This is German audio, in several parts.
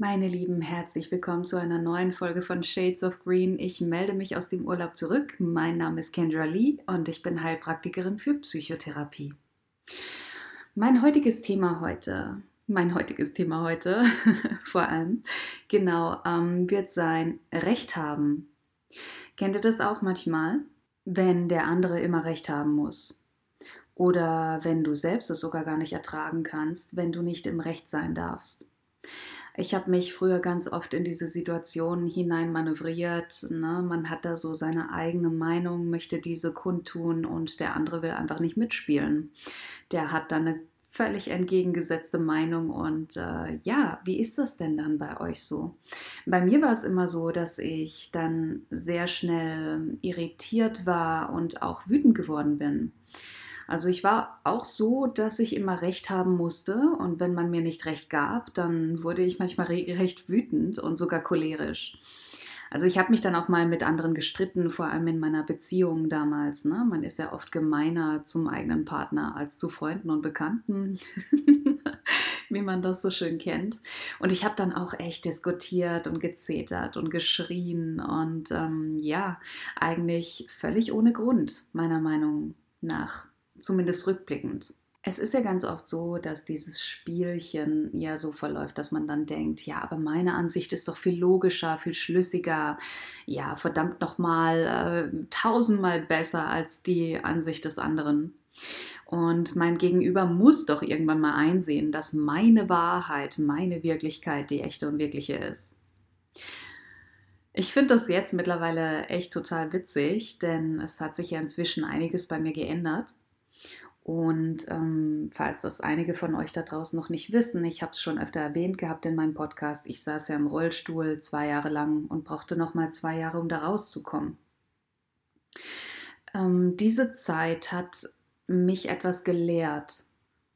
Meine Lieben, herzlich willkommen zu einer neuen Folge von Shades of Green. Ich melde mich aus dem Urlaub zurück. Mein Name ist Kendra Lee und ich bin Heilpraktikerin für Psychotherapie. Mein heutiges Thema heute, mein heutiges Thema heute vor allem, genau, ähm, wird sein Recht haben. Kennt ihr das auch manchmal, wenn der andere immer Recht haben muss? Oder wenn du selbst es sogar gar nicht ertragen kannst, wenn du nicht im Recht sein darfst? Ich habe mich früher ganz oft in diese Situation hineinmanövriert. Ne? Man hat da so seine eigene Meinung, möchte diese kundtun und der andere will einfach nicht mitspielen. Der hat dann eine völlig entgegengesetzte Meinung. Und äh, ja, wie ist das denn dann bei euch so? Bei mir war es immer so, dass ich dann sehr schnell irritiert war und auch wütend geworden bin. Also ich war auch so, dass ich immer recht haben musste und wenn man mir nicht recht gab, dann wurde ich manchmal regelrecht wütend und sogar cholerisch. Also ich habe mich dann auch mal mit anderen gestritten, vor allem in meiner Beziehung damals. Ne? Man ist ja oft gemeiner zum eigenen Partner als zu Freunden und Bekannten, wie man das so schön kennt. Und ich habe dann auch echt diskutiert und gezetert und geschrien und ähm, ja, eigentlich völlig ohne Grund, meiner Meinung nach zumindest rückblickend. Es ist ja ganz oft so, dass dieses Spielchen ja so verläuft, dass man dann denkt, ja, aber meine Ansicht ist doch viel logischer, viel schlüssiger, ja, verdammt nochmal äh, tausendmal besser als die Ansicht des anderen. Und mein Gegenüber muss doch irgendwann mal einsehen, dass meine Wahrheit, meine Wirklichkeit die echte und wirkliche ist. Ich finde das jetzt mittlerweile echt total witzig, denn es hat sich ja inzwischen einiges bei mir geändert. Und ähm, falls das einige von euch da draußen noch nicht wissen, ich habe es schon öfter erwähnt gehabt in meinem Podcast, ich saß ja im Rollstuhl zwei Jahre lang und brauchte noch mal zwei Jahre, um da rauszukommen. Ähm, diese Zeit hat mich etwas gelehrt.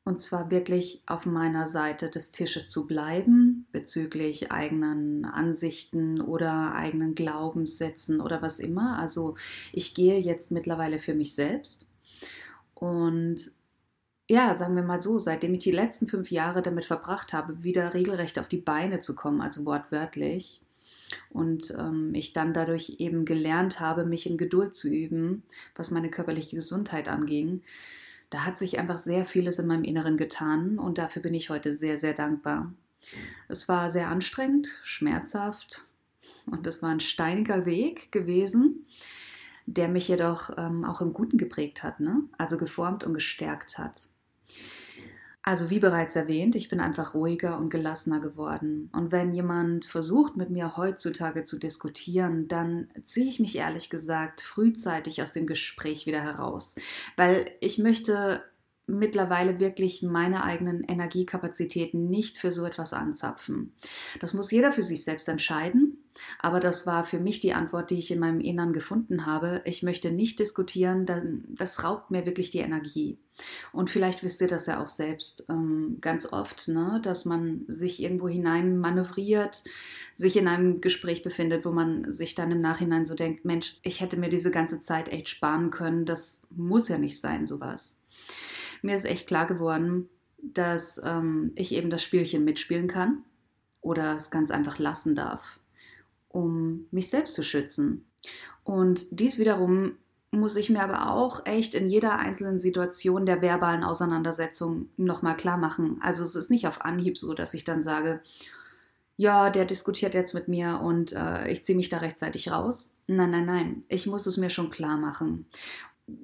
Und zwar wirklich auf meiner Seite des Tisches zu bleiben bezüglich eigenen Ansichten oder eigenen Glaubenssätzen oder was immer. Also ich gehe jetzt mittlerweile für mich selbst und ja, sagen wir mal so, seitdem ich die letzten fünf Jahre damit verbracht habe, wieder regelrecht auf die Beine zu kommen, also wortwörtlich, und ähm, ich dann dadurch eben gelernt habe, mich in Geduld zu üben, was meine körperliche Gesundheit anging, da hat sich einfach sehr vieles in meinem Inneren getan und dafür bin ich heute sehr, sehr dankbar. Es war sehr anstrengend, schmerzhaft und es war ein steiniger Weg gewesen der mich jedoch ähm, auch im Guten geprägt hat, ne? also geformt und gestärkt hat. Also wie bereits erwähnt, ich bin einfach ruhiger und gelassener geworden. Und wenn jemand versucht, mit mir heutzutage zu diskutieren, dann ziehe ich mich ehrlich gesagt frühzeitig aus dem Gespräch wieder heraus, weil ich möchte mittlerweile wirklich meine eigenen Energiekapazitäten nicht für so etwas anzapfen. Das muss jeder für sich selbst entscheiden, aber das war für mich die Antwort, die ich in meinem Innern gefunden habe. Ich möchte nicht diskutieren, das raubt mir wirklich die Energie. Und vielleicht wisst ihr das ja auch selbst ähm, ganz oft, ne? dass man sich irgendwo hinein manövriert, sich in einem Gespräch befindet, wo man sich dann im Nachhinein so denkt, Mensch, ich hätte mir diese ganze Zeit echt sparen können, das muss ja nicht sein, sowas mir ist echt klar geworden, dass ähm, ich eben das Spielchen mitspielen kann oder es ganz einfach lassen darf, um mich selbst zu schützen. Und dies wiederum muss ich mir aber auch echt in jeder einzelnen Situation der verbalen Auseinandersetzung nochmal klar machen. Also es ist nicht auf Anhieb so, dass ich dann sage, ja, der diskutiert jetzt mit mir und äh, ich ziehe mich da rechtzeitig raus. Nein, nein, nein. Ich muss es mir schon klar machen.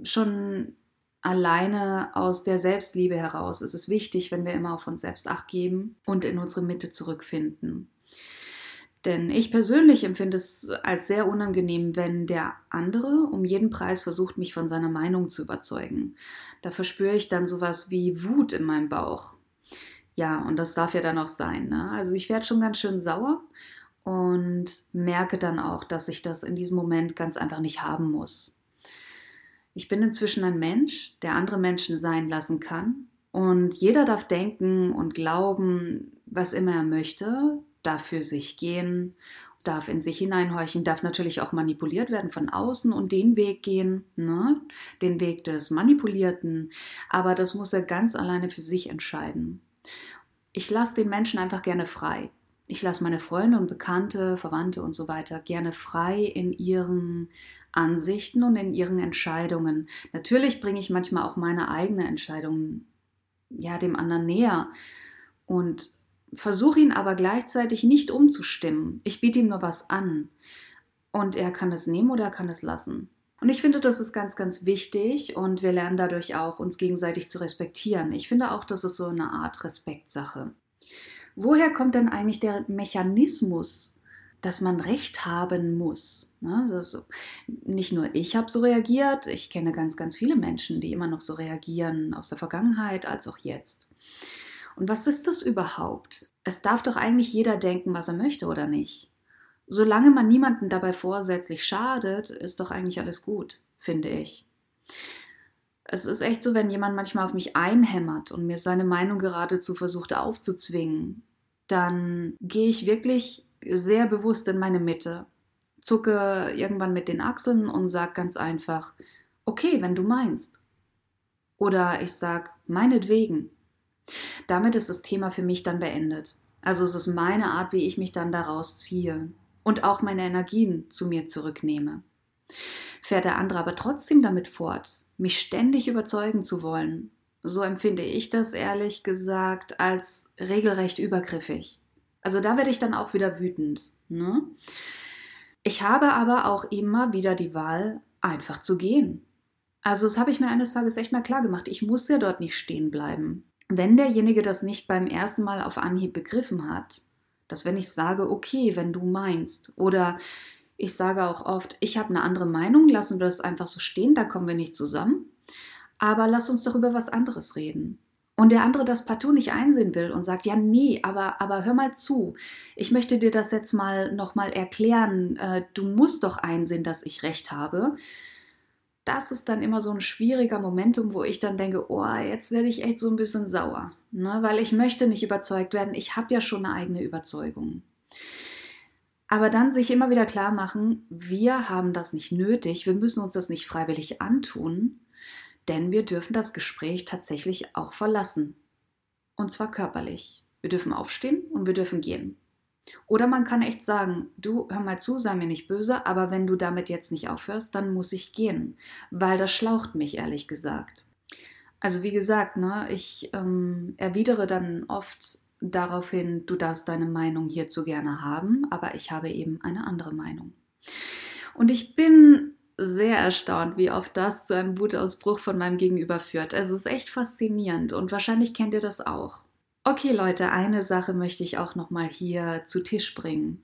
Schon alleine aus der Selbstliebe heraus ist es wichtig, wenn wir immer auf uns selbst acht geben und in unsere Mitte zurückfinden. Denn ich persönlich empfinde es als sehr unangenehm, wenn der andere um jeden Preis versucht, mich von seiner Meinung zu überzeugen. Da verspüre ich dann sowas wie Wut in meinem Bauch. Ja, und das darf ja dann auch sein. Ne? Also ich werde schon ganz schön sauer und merke dann auch, dass ich das in diesem Moment ganz einfach nicht haben muss. Ich bin inzwischen ein Mensch, der andere Menschen sein lassen kann. Und jeder darf denken und glauben, was immer er möchte, darf für sich gehen, darf in sich hineinhorchen, darf natürlich auch manipuliert werden von außen und den Weg gehen, ne? den Weg des Manipulierten. Aber das muss er ganz alleine für sich entscheiden. Ich lasse den Menschen einfach gerne frei. ich lasse meine Freunde und Bekannte, Verwandte und so weiter gerne frei in ihren Ansichten und in ihren Entscheidungen. Natürlich bringe ich manchmal auch meine eigene Entscheidung ja dem anderen näher und versuche ihn aber gleichzeitig nicht umzustimmen. Ich biete ihm nur was an und er kann es nehmen oder er kann es lassen. Und ich finde, das ist ganz, ganz wichtig und wir lernen dadurch auch, uns gegenseitig zu respektieren. Ich finde auch, das ist so eine Art Respektsache. Woher kommt denn eigentlich der Mechanismus, dass man Recht haben muss? Also nicht nur ich habe so reagiert, ich kenne ganz, ganz viele Menschen, die immer noch so reagieren, aus der Vergangenheit als auch jetzt. Und was ist das überhaupt? Es darf doch eigentlich jeder denken, was er möchte, oder nicht? solange man niemanden dabei vorsätzlich schadet, ist doch eigentlich alles gut, finde ich. Es ist echt so, wenn jemand manchmal auf mich einhämmert und mir seine Meinung geradezu versucht aufzuzwingen, dann gehe ich wirklich sehr bewusst in meine Mitte, zucke irgendwann mit den Achseln und sage ganz einfach, okay, wenn du meinst. Oder ich sage, meinetwegen. Damit ist das Thema für mich dann beendet. Also es ist meine Art, wie ich mich dann daraus ziehe und auch meine Energien zu mir zurücknehme. Fährt der andere aber trotzdem damit fort, mich ständig überzeugen zu wollen, so empfinde ich das ehrlich gesagt als regelrecht übergriffig. Also da werde ich dann auch wieder wütend. Ne? Ich habe aber auch immer wieder die Wahl, einfach zu gehen. Also das habe ich mir eines Tages echt mal klar gemacht. Ich muss ja dort nicht stehen bleiben. Wenn derjenige das nicht beim ersten Mal auf Anhieb begriffen hat, dass wenn ich sage, okay, wenn du meinst, oder ich sage auch oft, ich habe eine andere Meinung, lassen wir das einfach so stehen, da kommen wir nicht zusammen. Aber lass uns doch über was anderes reden. Und der andere das partout nicht einsehen will und sagt, ja, nee, aber, aber hör mal zu. Ich möchte dir das jetzt mal nochmal erklären. Äh, du musst doch einsehen, dass ich recht habe das ist dann immer so ein schwieriger Momentum, wo ich dann denke, oh, jetzt werde ich echt so ein bisschen sauer, ne? weil ich möchte nicht überzeugt werden. Ich habe ja schon eine eigene Überzeugung. Aber dann sich immer wieder klar machen, wir haben das nicht nötig, wir müssen uns das nicht freiwillig antun, denn wir dürfen das Gespräch tatsächlich auch verlassen. Und zwar körperlich. Wir dürfen aufstehen und wir dürfen gehen. Oder man kann echt sagen, du hör mal zu, sei mir nicht böse, aber wenn du damit jetzt nicht aufhörst, dann muss ich gehen, weil das schlaucht mich ehrlich gesagt. Also wie gesagt, ne, ich ähm, erwidere dann oft daraufhin, du darfst deine Meinung hierzu gerne haben, aber ich habe eben eine andere Meinung. Und ich bin sehr erstaunt, wie oft das zu einem Wutausbruch von meinem Gegenüber führt. Es ist echt faszinierend und wahrscheinlich kennt ihr das auch. Okay, Leute, eine Sache möchte ich auch noch mal hier zu Tisch bringen.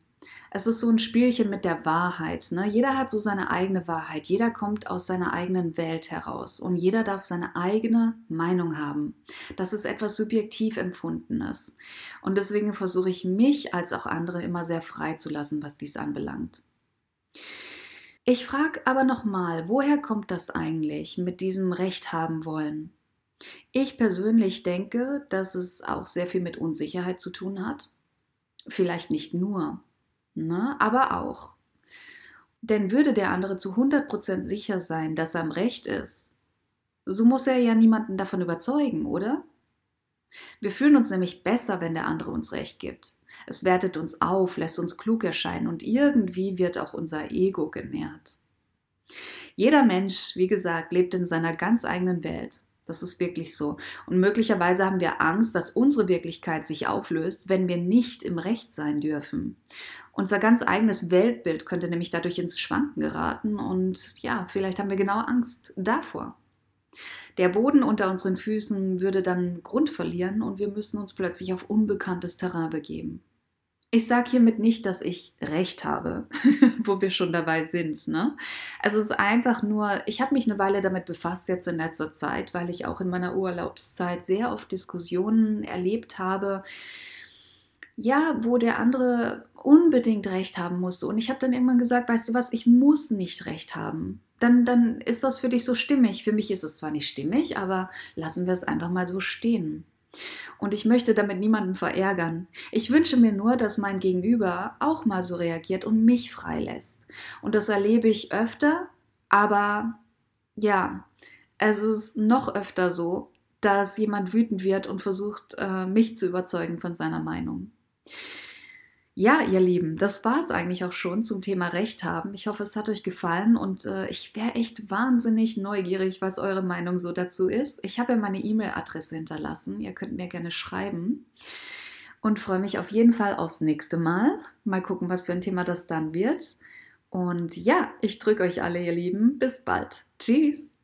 Es ist so ein Spielchen mit der Wahrheit. Ne? Jeder hat so seine eigene Wahrheit. Jeder kommt aus seiner eigenen Welt heraus und jeder darf seine eigene Meinung haben. Das ist etwas subjektiv empfundenes. Und deswegen versuche ich mich als auch andere immer sehr frei zu lassen, was dies anbelangt. Ich frage aber nochmal, woher kommt das eigentlich mit diesem Recht haben wollen? Ich persönlich denke, dass es auch sehr viel mit Unsicherheit zu tun hat. Vielleicht nicht nur, ne, aber auch. Denn würde der andere zu 100% sicher sein, dass er am Recht ist, so muss er ja niemanden davon überzeugen, oder? Wir fühlen uns nämlich besser, wenn der andere uns Recht gibt. Es wertet uns auf, lässt uns klug erscheinen und irgendwie wird auch unser Ego genährt. Jeder Mensch, wie gesagt, lebt in seiner ganz eigenen Welt das ist wirklich so. Und möglicherweise haben wir Angst, dass unsere Wirklichkeit sich auflöst, wenn wir nicht im Recht sein dürfen. Unser ganz eigenes Weltbild könnte nämlich dadurch ins Schwanken geraten und ja, vielleicht haben wir genau Angst davor. Der Boden unter unseren Füßen würde dann Grund verlieren und wir müssen uns plötzlich auf unbekanntes Terrain begeben. Ich sage hiermit nicht, dass ich recht habe, wo wir schon dabei sind. Ne? Es ist einfach nur, ich habe mich eine Weile damit befasst jetzt in letzter Zeit, weil ich auch in meiner Urlaubszeit sehr oft Diskussionen erlebt habe, ja, wo der andere unbedingt recht haben musste. Und ich habe dann irgendwann gesagt, weißt du was, ich muss nicht recht haben. Dann, dann ist das für dich so stimmig. Für mich ist es zwar nicht stimmig, aber lassen wir es einfach mal so stehen. Und ich möchte damit niemanden verärgern. Ich wünsche mir nur, dass mein Gegenüber auch mal so reagiert und mich freilässt. Und das erlebe ich öfter, aber ja, es ist noch öfter so, dass jemand wütend wird und versucht, äh, mich zu überzeugen von seiner Meinung. Ja, ihr Lieben, das war es eigentlich auch schon zum Thema Recht haben. Ich hoffe, es hat euch gefallen und äh, ich wäre echt wahnsinnig neugierig, was eure Meinung so dazu ist. Ich habe ja meine E-Mail-Adresse hinterlassen. Ihr könnt mir gerne schreiben und freue mich auf jeden Fall aufs nächste Mal. Mal gucken, was für ein Thema das dann wird. Und ja, ich drücke euch alle, ihr Lieben. Bis bald. Tschüss.